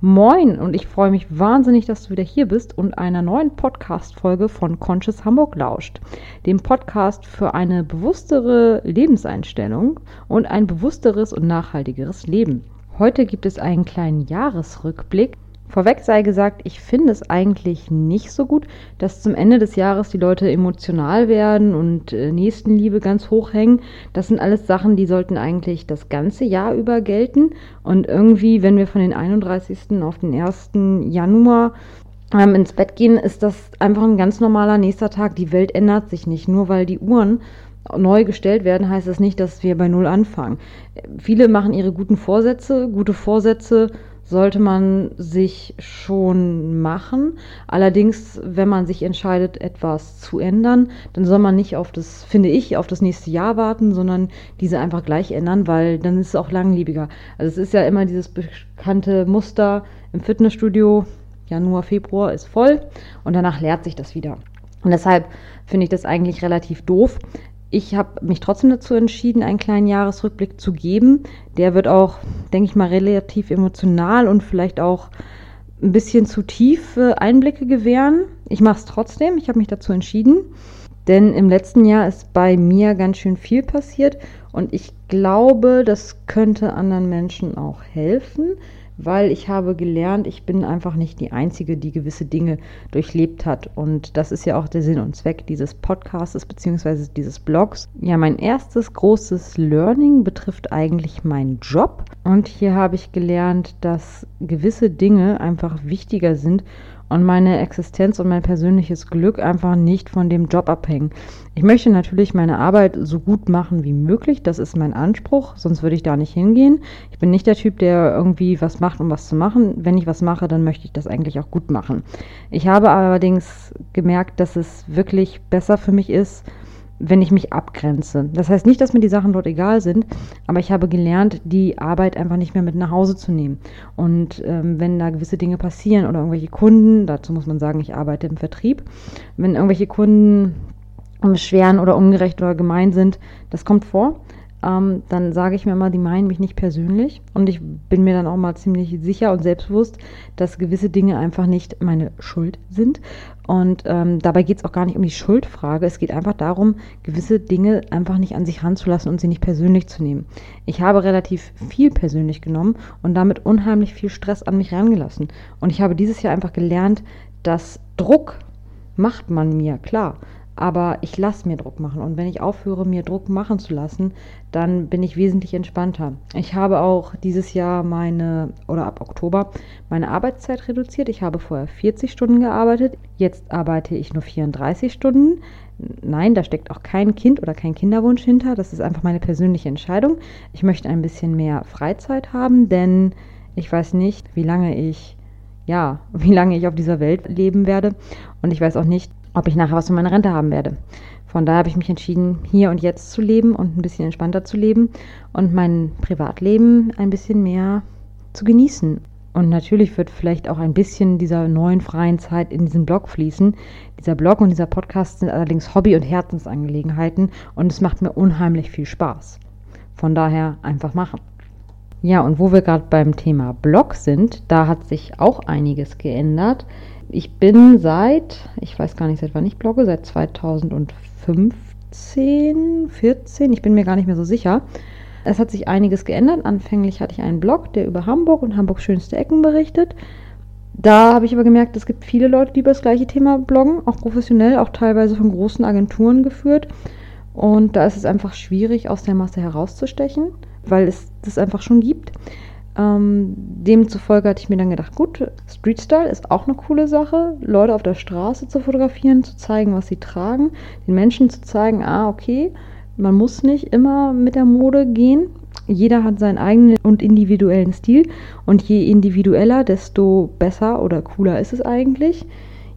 Moin und ich freue mich wahnsinnig, dass du wieder hier bist und einer neuen Podcast-Folge von Conscious Hamburg lauscht. Dem Podcast für eine bewusstere Lebenseinstellung und ein bewussteres und nachhaltigeres Leben. Heute gibt es einen kleinen Jahresrückblick Vorweg sei gesagt, ich finde es eigentlich nicht so gut, dass zum Ende des Jahres die Leute emotional werden und äh, Nächstenliebe ganz hoch hängen. Das sind alles Sachen, die sollten eigentlich das ganze Jahr über gelten. Und irgendwie, wenn wir von den 31. auf den 1. Januar ähm, ins Bett gehen, ist das einfach ein ganz normaler nächster Tag. Die Welt ändert sich nicht. Nur weil die Uhren neu gestellt werden, heißt das nicht, dass wir bei Null anfangen. Viele machen ihre guten Vorsätze. Gute Vorsätze sollte man sich schon machen. Allerdings, wenn man sich entscheidet, etwas zu ändern, dann soll man nicht auf das, finde ich, auf das nächste Jahr warten, sondern diese einfach gleich ändern, weil dann ist es auch langlebiger. Also es ist ja immer dieses bekannte Muster im Fitnessstudio, Januar, Februar ist voll und danach leert sich das wieder. Und deshalb finde ich das eigentlich relativ doof, ich habe mich trotzdem dazu entschieden, einen kleinen Jahresrückblick zu geben. Der wird auch, denke ich mal, relativ emotional und vielleicht auch ein bisschen zu tiefe Einblicke gewähren. Ich mache es trotzdem. Ich habe mich dazu entschieden. Denn im letzten Jahr ist bei mir ganz schön viel passiert und ich glaube, das könnte anderen Menschen auch helfen weil ich habe gelernt, ich bin einfach nicht die Einzige, die gewisse Dinge durchlebt hat. Und das ist ja auch der Sinn und Zweck dieses Podcasts bzw. dieses Blogs. Ja, mein erstes großes Learning betrifft eigentlich meinen Job. Und hier habe ich gelernt, dass gewisse Dinge einfach wichtiger sind und meine Existenz und mein persönliches Glück einfach nicht von dem Job abhängen. Ich möchte natürlich meine Arbeit so gut machen wie möglich, das ist mein Anspruch, sonst würde ich da nicht hingehen. Ich bin nicht der Typ, der irgendwie was macht, um was zu machen. Wenn ich was mache, dann möchte ich das eigentlich auch gut machen. Ich habe allerdings gemerkt, dass es wirklich besser für mich ist, wenn ich mich abgrenze. Das heißt nicht, dass mir die Sachen dort egal sind, aber ich habe gelernt, die Arbeit einfach nicht mehr mit nach Hause zu nehmen. Und ähm, wenn da gewisse Dinge passieren oder irgendwelche Kunden, dazu muss man sagen, ich arbeite im Vertrieb, wenn irgendwelche Kunden beschweren oder ungerecht oder gemein sind, das kommt vor, ähm, dann sage ich mir immer, die meinen mich nicht persönlich. Und ich bin mir dann auch mal ziemlich sicher und selbstbewusst, dass gewisse Dinge einfach nicht meine Schuld sind. Und ähm, dabei geht es auch gar nicht um die Schuldfrage. Es geht einfach darum, gewisse Dinge einfach nicht an sich ranzulassen und sie nicht persönlich zu nehmen. Ich habe relativ viel persönlich genommen und damit unheimlich viel Stress an mich rangelassen. Und ich habe dieses Jahr einfach gelernt, dass Druck macht man mir, klar aber ich lasse mir Druck machen. Und wenn ich aufhöre, mir Druck machen zu lassen, dann bin ich wesentlich entspannter. Ich habe auch dieses Jahr meine, oder ab Oktober, meine Arbeitszeit reduziert. Ich habe vorher 40 Stunden gearbeitet, jetzt arbeite ich nur 34 Stunden. Nein, da steckt auch kein Kind oder kein Kinderwunsch hinter. Das ist einfach meine persönliche Entscheidung. Ich möchte ein bisschen mehr Freizeit haben, denn ich weiß nicht, wie lange ich ja, wie lange ich auf dieser Welt leben werde. Und ich weiß auch nicht, ob ich nachher was von meiner Rente haben werde. Von daher habe ich mich entschieden, hier und jetzt zu leben und ein bisschen entspannter zu leben und mein Privatleben ein bisschen mehr zu genießen. Und natürlich wird vielleicht auch ein bisschen dieser neuen freien Zeit in diesen Blog fließen. Dieser Blog und dieser Podcast sind allerdings Hobby- und Herzensangelegenheiten und es macht mir unheimlich viel Spaß. Von daher einfach machen. Ja, und wo wir gerade beim Thema Blog sind, da hat sich auch einiges geändert ich bin seit, ich weiß gar nicht, seit wann ich blogge, seit 2015, 14, ich bin mir gar nicht mehr so sicher. Es hat sich einiges geändert. Anfänglich hatte ich einen Blog, der über Hamburg und Hamburgs schönste Ecken berichtet. Da habe ich aber gemerkt, es gibt viele Leute, die über das gleiche Thema bloggen, auch professionell, auch teilweise von großen Agenturen geführt. Und da ist es einfach schwierig, aus der Masse herauszustechen, weil es das einfach schon gibt. Ähm, demzufolge hatte ich mir dann gedacht, gut, Street Style ist auch eine coole Sache, Leute auf der Straße zu fotografieren, zu zeigen, was sie tragen, den Menschen zu zeigen, ah, okay, man muss nicht immer mit der Mode gehen. Jeder hat seinen eigenen und individuellen Stil und je individueller, desto besser oder cooler ist es eigentlich.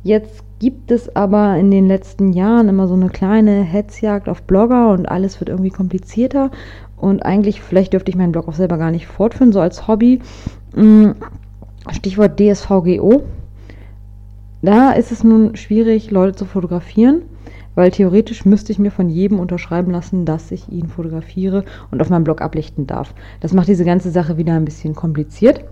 Jetzt gibt es aber in den letzten Jahren immer so eine kleine Hetzjagd auf Blogger und alles wird irgendwie komplizierter und eigentlich, vielleicht dürfte ich meinen Blog auch selber gar nicht fortführen, so als Hobby. Mm, Stichwort DSVGO. Da ist es nun schwierig, Leute zu fotografieren, weil theoretisch müsste ich mir von jedem unterschreiben lassen, dass ich ihn fotografiere und auf meinem Blog ablichten darf. Das macht diese ganze Sache wieder ein bisschen kompliziert.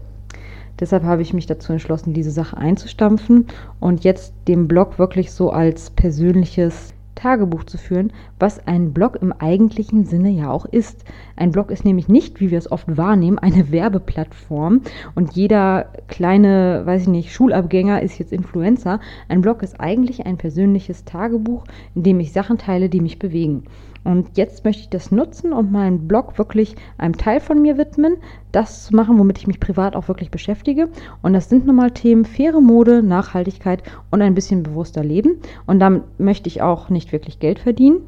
Deshalb habe ich mich dazu entschlossen, diese Sache einzustampfen und jetzt den Blog wirklich so als persönliches Tagebuch zu führen, was ein Blog im eigentlichen Sinne ja auch ist. Ein Blog ist nämlich nicht, wie wir es oft wahrnehmen, eine Werbeplattform und jeder kleine, weiß ich nicht, Schulabgänger ist jetzt Influencer. Ein Blog ist eigentlich ein persönliches Tagebuch, in dem ich Sachen teile, die mich bewegen. Und jetzt möchte ich das nutzen und meinen Blog wirklich einem Teil von mir widmen, das zu machen, womit ich mich privat auch wirklich beschäftige. Und das sind nochmal Themen faire Mode, Nachhaltigkeit und ein bisschen bewusster Leben. Und damit möchte ich auch nicht wirklich Geld verdienen.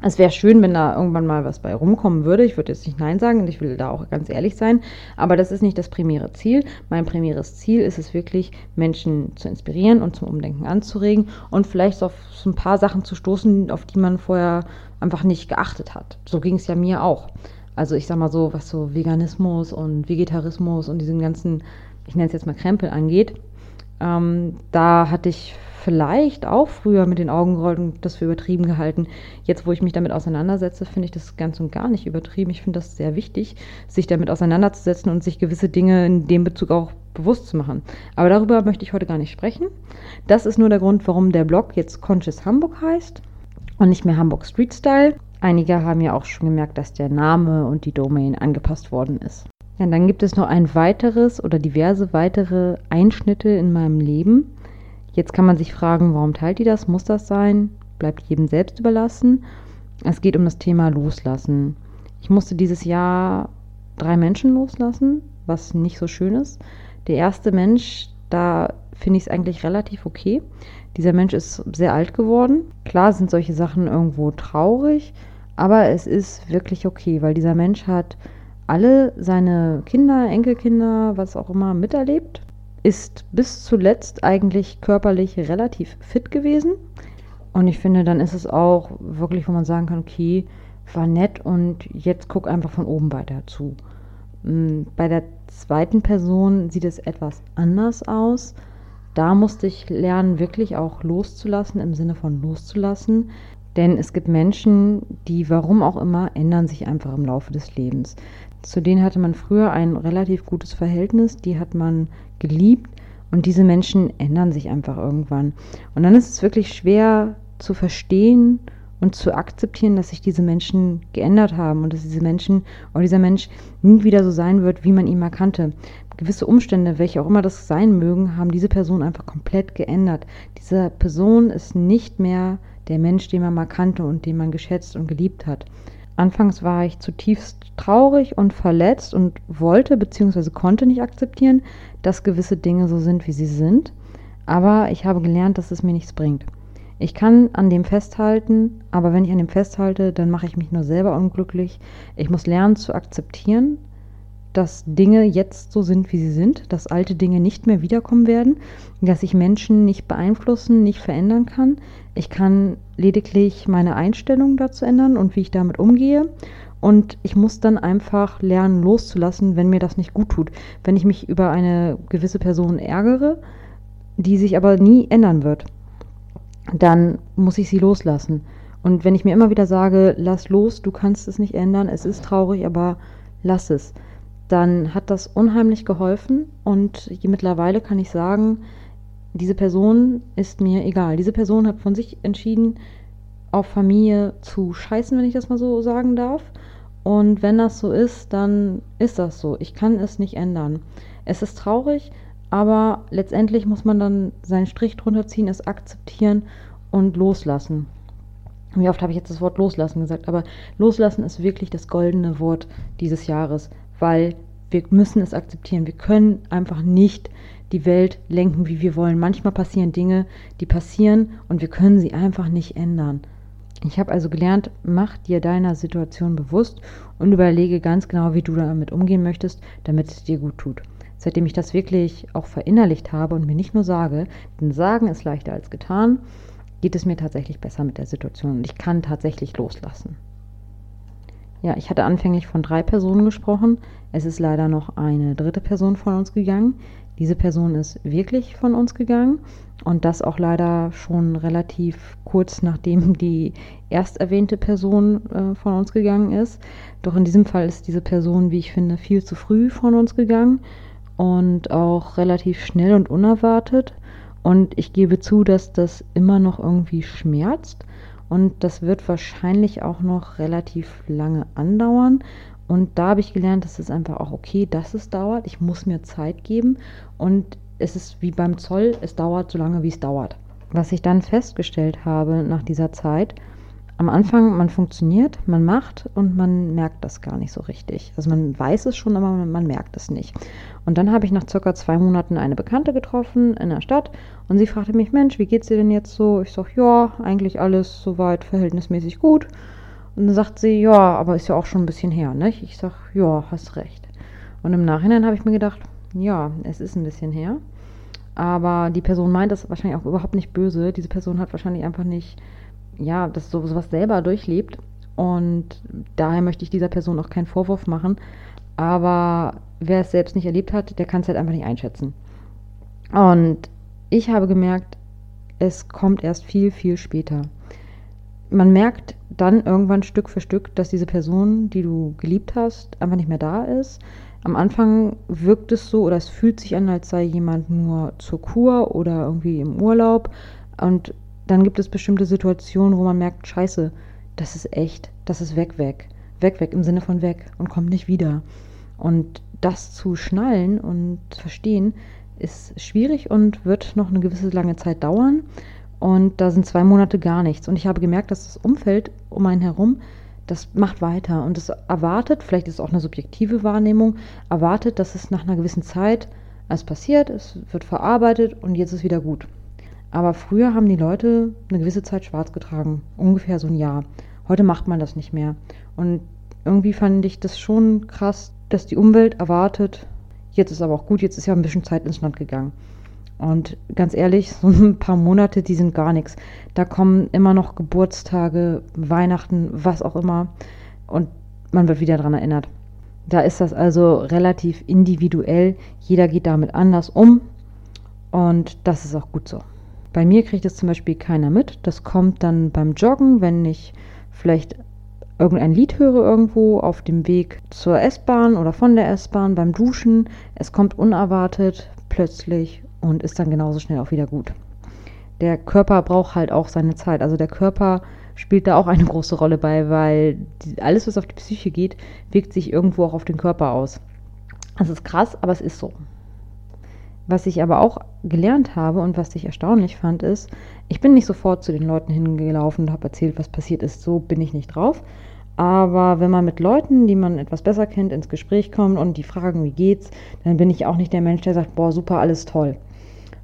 Es wäre schön, wenn da irgendwann mal was bei rumkommen würde. Ich würde jetzt nicht Nein sagen und ich will da auch ganz ehrlich sein. Aber das ist nicht das primäre Ziel. Mein primäres Ziel ist es wirklich, Menschen zu inspirieren und zum Umdenken anzuregen und vielleicht auf so ein paar Sachen zu stoßen, auf die man vorher einfach nicht geachtet hat. So ging es ja mir auch. Also ich sag mal so, was so Veganismus und Vegetarismus und diesen ganzen, ich nenne es jetzt mal Krempel angeht, ähm, da hatte ich vielleicht auch früher mit den Augen gerollt und das für übertrieben gehalten. Jetzt, wo ich mich damit auseinandersetze, finde ich das ganz und gar nicht übertrieben. Ich finde das sehr wichtig, sich damit auseinanderzusetzen und sich gewisse Dinge in dem Bezug auch bewusst zu machen. Aber darüber möchte ich heute gar nicht sprechen. Das ist nur der Grund, warum der Blog jetzt Conscious Hamburg heißt und nicht mehr Hamburg Street Style. Einige haben ja auch schon gemerkt, dass der Name und die Domain angepasst worden ist. Ja, dann gibt es noch ein weiteres oder diverse weitere Einschnitte in meinem Leben. Jetzt kann man sich fragen, warum teilt die das? Muss das sein? Bleibt jedem selbst überlassen. Es geht um das Thema Loslassen. Ich musste dieses Jahr drei Menschen loslassen, was nicht so schön ist. Der erste Mensch, da finde ich es eigentlich relativ okay. Dieser Mensch ist sehr alt geworden. Klar sind solche Sachen irgendwo traurig, aber es ist wirklich okay, weil dieser Mensch hat alle seine Kinder, Enkelkinder, was auch immer miterlebt, ist bis zuletzt eigentlich körperlich relativ fit gewesen. Und ich finde, dann ist es auch wirklich, wo man sagen kann, okay, war nett und jetzt guck einfach von oben weiter zu. Mm, bei der zweiten Person sieht es etwas anders aus da musste ich lernen, wirklich auch loszulassen, im Sinne von loszulassen. Denn es gibt Menschen, die, warum auch immer, ändern sich einfach im Laufe des Lebens. Zu denen hatte man früher ein relativ gutes Verhältnis, die hat man geliebt und diese Menschen ändern sich einfach irgendwann. Und dann ist es wirklich schwer zu verstehen und zu akzeptieren, dass sich diese Menschen geändert haben und dass diese Menschen oder dieser Mensch nie wieder so sein wird, wie man ihn mal kannte gewisse Umstände, welche auch immer das sein mögen, haben diese Person einfach komplett geändert. Diese Person ist nicht mehr der Mensch, den man mal kannte und den man geschätzt und geliebt hat. Anfangs war ich zutiefst traurig und verletzt und wollte bzw. konnte nicht akzeptieren, dass gewisse Dinge so sind, wie sie sind. Aber ich habe gelernt, dass es mir nichts bringt. Ich kann an dem festhalten, aber wenn ich an dem festhalte, dann mache ich mich nur selber unglücklich. Ich muss lernen zu akzeptieren, dass Dinge jetzt so sind, wie sie sind, dass alte Dinge nicht mehr wiederkommen werden, dass ich Menschen nicht beeinflussen, nicht verändern kann. Ich kann lediglich meine Einstellung dazu ändern und wie ich damit umgehe. Und ich muss dann einfach lernen, loszulassen, wenn mir das nicht gut tut. Wenn ich mich über eine gewisse Person ärgere, die sich aber nie ändern wird, dann muss ich sie loslassen. Und wenn ich mir immer wieder sage, lass los, du kannst es nicht ändern, es ist traurig, aber lass es dann hat das unheimlich geholfen und mittlerweile kann ich sagen, diese Person ist mir egal. Diese Person hat von sich entschieden, auf Familie zu scheißen, wenn ich das mal so sagen darf. Und wenn das so ist, dann ist das so. Ich kann es nicht ändern. Es ist traurig, aber letztendlich muss man dann seinen Strich drunter ziehen, es akzeptieren und loslassen. Wie oft habe ich jetzt das Wort loslassen gesagt, aber loslassen ist wirklich das goldene Wort dieses Jahres weil wir müssen es akzeptieren. Wir können einfach nicht die Welt lenken, wie wir wollen. Manchmal passieren Dinge, die passieren und wir können sie einfach nicht ändern. Ich habe also gelernt, mach dir deiner Situation bewusst und überlege ganz genau, wie du damit umgehen möchtest, damit es dir gut tut. Seitdem ich das wirklich auch verinnerlicht habe und mir nicht nur sage, denn sagen ist leichter als getan, geht es mir tatsächlich besser mit der Situation und ich kann tatsächlich loslassen. Ja, ich hatte anfänglich von drei Personen gesprochen. Es ist leider noch eine dritte Person von uns gegangen. Diese Person ist wirklich von uns gegangen und das auch leider schon relativ kurz nachdem die erst erwähnte Person äh, von uns gegangen ist. Doch in diesem Fall ist diese Person, wie ich finde, viel zu früh von uns gegangen und auch relativ schnell und unerwartet. Und ich gebe zu, dass das immer noch irgendwie schmerzt. Und das wird wahrscheinlich auch noch relativ lange andauern. Und da habe ich gelernt, dass es einfach auch okay, dass es dauert. Ich muss mir Zeit geben. Und es ist wie beim Zoll, es dauert so lange, wie es dauert. Was ich dann festgestellt habe nach dieser Zeit, am Anfang, man funktioniert, man macht und man merkt das gar nicht so richtig. Also man weiß es schon, aber man, merkt es nicht. Und dann habe ich nach circa zwei Monaten eine Bekannte getroffen in der Stadt und sie fragte mich, Mensch, wie geht's dir denn jetzt so? Ich sage, ja, eigentlich alles soweit verhältnismäßig gut. Und dann sagt sie, ja, aber ist ja auch schon ein bisschen her, ne? Ich sage, ja, hast recht. Und im Nachhinein habe ich mir gedacht, ja, es ist ein bisschen her. Aber die Person meint das wahrscheinlich auch überhaupt nicht böse. Diese Person hat wahrscheinlich einfach nicht ja, das so sowas selber durchlebt. Und daher möchte ich dieser Person auch keinen Vorwurf machen. Aber wer es selbst nicht erlebt hat, der kann es halt einfach nicht einschätzen. Und ich habe gemerkt, es kommt erst viel, viel später. Man merkt dann irgendwann Stück für Stück, dass diese Person, die du geliebt hast, einfach nicht mehr da ist. Am Anfang wirkt es so oder es fühlt sich an, als sei jemand nur zur Kur oder irgendwie im Urlaub. Und dann gibt es bestimmte Situationen, wo man merkt, scheiße, das ist echt, das ist weg, weg. Weg, weg im Sinne von weg und kommt nicht wieder. Und das zu schnallen und verstehen, ist schwierig und wird noch eine gewisse lange Zeit dauern. Und da sind zwei Monate gar nichts. Und ich habe gemerkt, dass das Umfeld um einen herum, das macht weiter. Und es erwartet, vielleicht ist es auch eine subjektive Wahrnehmung, erwartet, dass es nach einer gewissen Zeit alles passiert, es wird verarbeitet und jetzt ist wieder gut. Aber früher haben die Leute eine gewisse Zeit schwarz getragen, ungefähr so ein Jahr. Heute macht man das nicht mehr. Und irgendwie fand ich das schon krass, dass die Umwelt erwartet, jetzt ist aber auch gut, jetzt ist ja ein bisschen Zeit ins Land gegangen. Und ganz ehrlich, so ein paar Monate, die sind gar nichts. Da kommen immer noch Geburtstage, Weihnachten, was auch immer. Und man wird wieder daran erinnert. Da ist das also relativ individuell. Jeder geht damit anders um. Und das ist auch gut so. Bei mir kriegt es zum Beispiel keiner mit. Das kommt dann beim Joggen, wenn ich vielleicht irgendein Lied höre irgendwo auf dem Weg zur S-Bahn oder von der S-Bahn, beim Duschen. Es kommt unerwartet, plötzlich und ist dann genauso schnell auch wieder gut. Der Körper braucht halt auch seine Zeit. Also der Körper spielt da auch eine große Rolle bei, weil alles, was auf die Psyche geht, wirkt sich irgendwo auch auf den Körper aus. Das ist krass, aber es ist so. Was ich aber auch gelernt habe und was ich erstaunlich fand, ist, ich bin nicht sofort zu den Leuten hingelaufen und habe erzählt, was passiert ist. So bin ich nicht drauf. Aber wenn man mit Leuten, die man etwas besser kennt, ins Gespräch kommt und die fragen, wie geht's, dann bin ich auch nicht der Mensch, der sagt, boah, super, alles toll.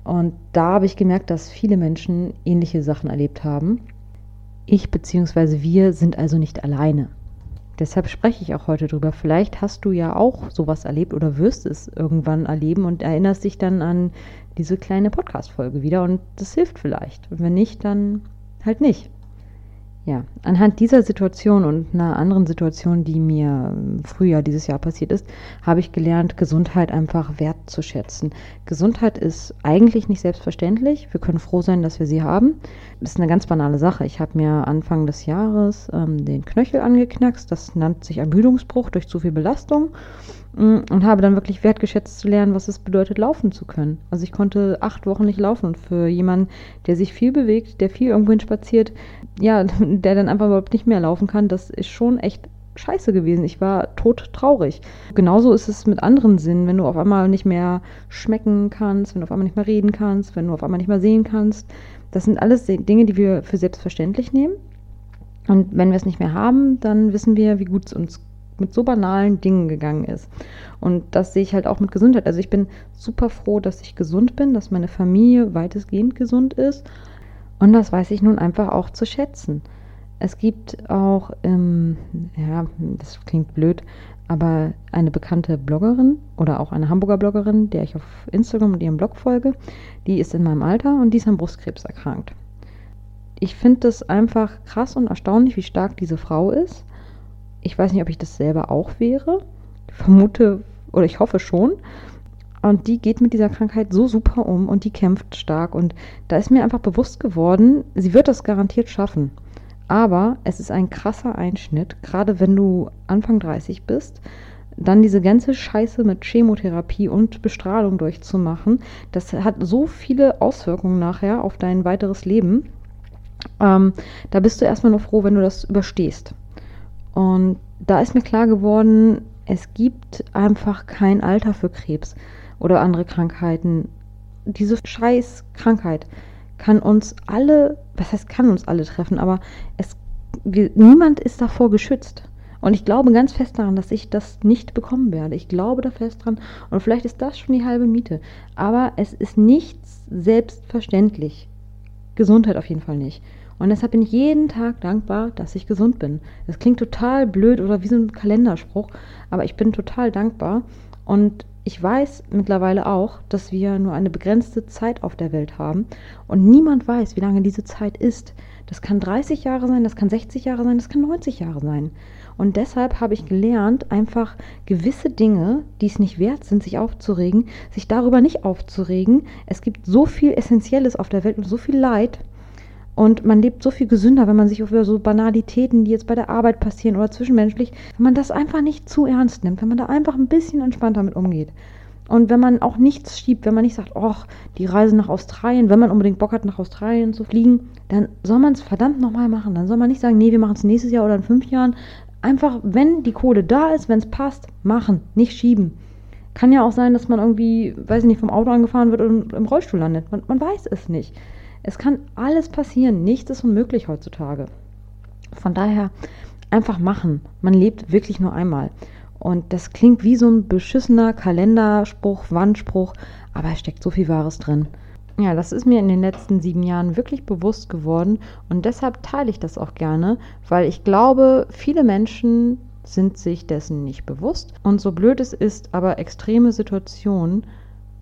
Und da habe ich gemerkt, dass viele Menschen ähnliche Sachen erlebt haben. Ich bzw. wir sind also nicht alleine. Deshalb spreche ich auch heute drüber. Vielleicht hast du ja auch sowas erlebt oder wirst es irgendwann erleben und erinnerst dich dann an diese kleine Podcast-Folge wieder und das hilft vielleicht. Wenn nicht, dann halt nicht. Ja, anhand dieser Situation und einer anderen Situation, die mir im Frühjahr dieses Jahr passiert ist, habe ich gelernt, Gesundheit einfach wertzuschätzen. Gesundheit ist eigentlich nicht selbstverständlich. Wir können froh sein, dass wir sie haben. Das ist eine ganz banale Sache. Ich habe mir Anfang des Jahres ähm, den Knöchel angeknackst. Das nennt sich Ermüdungsbruch durch zu viel Belastung und habe dann wirklich wertgeschätzt zu lernen, was es bedeutet, laufen zu können. Also ich konnte acht Wochen nicht laufen und für jemanden, der sich viel bewegt, der viel irgendwohin spaziert, ja, der dann einfach überhaupt nicht mehr laufen kann, das ist schon echt scheiße gewesen. Ich war tot traurig. Genauso ist es mit anderen Sinnen, wenn du auf einmal nicht mehr schmecken kannst, wenn du auf einmal nicht mehr reden kannst, wenn du auf einmal nicht mehr sehen kannst. Das sind alles Dinge, die wir für selbstverständlich nehmen. Und wenn wir es nicht mehr haben, dann wissen wir, wie gut es uns mit so banalen Dingen gegangen ist. Und das sehe ich halt auch mit Gesundheit. Also ich bin super froh, dass ich gesund bin, dass meine Familie weitestgehend gesund ist und das weiß ich nun einfach auch zu schätzen. Es gibt auch, ähm, ja, das klingt blöd, aber eine bekannte Bloggerin oder auch eine Hamburger Bloggerin, der ich auf Instagram und ihrem Blog folge, die ist in meinem Alter und die ist an Brustkrebs erkrankt. Ich finde das einfach krass und erstaunlich, wie stark diese Frau ist. Ich weiß nicht, ob ich das selber auch wäre. Ich vermute oder ich hoffe schon. Und die geht mit dieser Krankheit so super um und die kämpft stark. Und da ist mir einfach bewusst geworden, sie wird das garantiert schaffen. Aber es ist ein krasser Einschnitt, gerade wenn du Anfang 30 bist. dann diese ganze Scheiße mit Chemotherapie und Bestrahlung durchzumachen, das hat so viele Auswirkungen nachher auf dein weiteres Leben. Ähm, da bist du erstmal nur froh, wenn du das überstehst. Und da ist mir klar geworden, es gibt einfach kein Alter für Krebs oder andere Krankheiten. Diese scheiß Krankheit kann uns alle, was heißt kann uns alle treffen, aber es, niemand ist davor geschützt. Und ich glaube ganz fest daran, dass ich das nicht bekommen werde. Ich glaube da fest dran. Und vielleicht ist das schon die halbe Miete. Aber es ist nichts selbstverständlich. Gesundheit auf jeden Fall nicht. Und deshalb bin ich jeden Tag dankbar, dass ich gesund bin. Das klingt total blöd oder wie so ein Kalenderspruch, aber ich bin total dankbar. Und ich weiß mittlerweile auch, dass wir nur eine begrenzte Zeit auf der Welt haben und niemand weiß, wie lange diese Zeit ist. Das kann 30 Jahre sein, das kann 60 Jahre sein, das kann 90 Jahre sein. Und deshalb habe ich gelernt, einfach gewisse Dinge, die es nicht wert sind, sich aufzuregen, sich darüber nicht aufzuregen. Es gibt so viel Essentielles auf der Welt und so viel Leid. Und man lebt so viel gesünder, wenn man sich über so Banalitäten, die jetzt bei der Arbeit passieren oder zwischenmenschlich, wenn man das einfach nicht zu ernst nimmt, wenn man da einfach ein bisschen entspannter mit umgeht. Und wenn man auch nichts schiebt, wenn man nicht sagt, ach, die Reise nach Australien, wenn man unbedingt Bock hat, nach Australien zu fliegen, dann soll man es verdammt nochmal machen. Dann soll man nicht sagen, nee, wir machen es nächstes Jahr oder in fünf Jahren. Einfach, wenn die Kohle da ist, wenn es passt, machen, nicht schieben. Kann ja auch sein, dass man irgendwie, weiß ich nicht, vom Auto angefahren wird und im Rollstuhl landet. Man, man weiß es nicht. Es kann alles passieren. Nichts ist unmöglich heutzutage. Von daher einfach machen. Man lebt wirklich nur einmal. Und das klingt wie so ein beschissener Kalenderspruch, Wandspruch, aber es steckt so viel Wahres drin. Ja, das ist mir in den letzten sieben Jahren wirklich bewusst geworden und deshalb teile ich das auch gerne, weil ich glaube, viele Menschen sind sich dessen nicht bewusst. Und so blöd es ist, aber extreme Situationen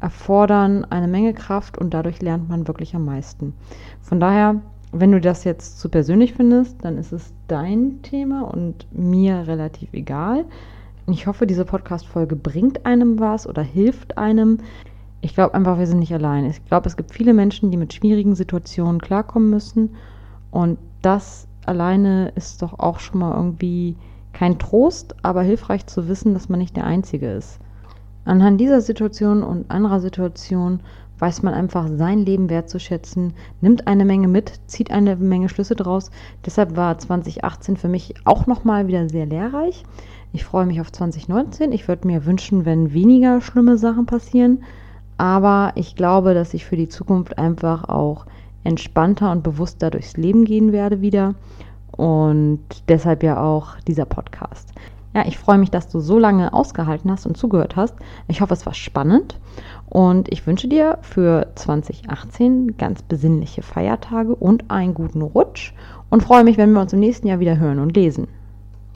erfordern eine Menge Kraft und dadurch lernt man wirklich am meisten. Von daher, wenn du das jetzt zu persönlich findest, dann ist es dein Thema und mir relativ egal. Ich hoffe, diese Podcast-Folge bringt einem was oder hilft einem. Ich glaube einfach, wir sind nicht allein. Ich glaube, es gibt viele Menschen, die mit schwierigen Situationen klarkommen müssen. Und das alleine ist doch auch schon mal irgendwie kein Trost, aber hilfreich zu wissen, dass man nicht der Einzige ist. Anhand dieser Situation und anderer Situationen weiß man einfach sein Leben wertzuschätzen, nimmt eine Menge mit, zieht eine Menge Schlüsse draus. Deshalb war 2018 für mich auch nochmal wieder sehr lehrreich. Ich freue mich auf 2019. Ich würde mir wünschen, wenn weniger schlimme Sachen passieren. Aber ich glaube, dass ich für die Zukunft einfach auch entspannter und bewusster durchs Leben gehen werde wieder. Und deshalb ja auch dieser Podcast. Ja, ich freue mich, dass du so lange ausgehalten hast und zugehört hast. Ich hoffe, es war spannend und ich wünsche dir für 2018 ganz besinnliche Feiertage und einen guten Rutsch und freue mich, wenn wir uns im nächsten Jahr wieder hören und lesen.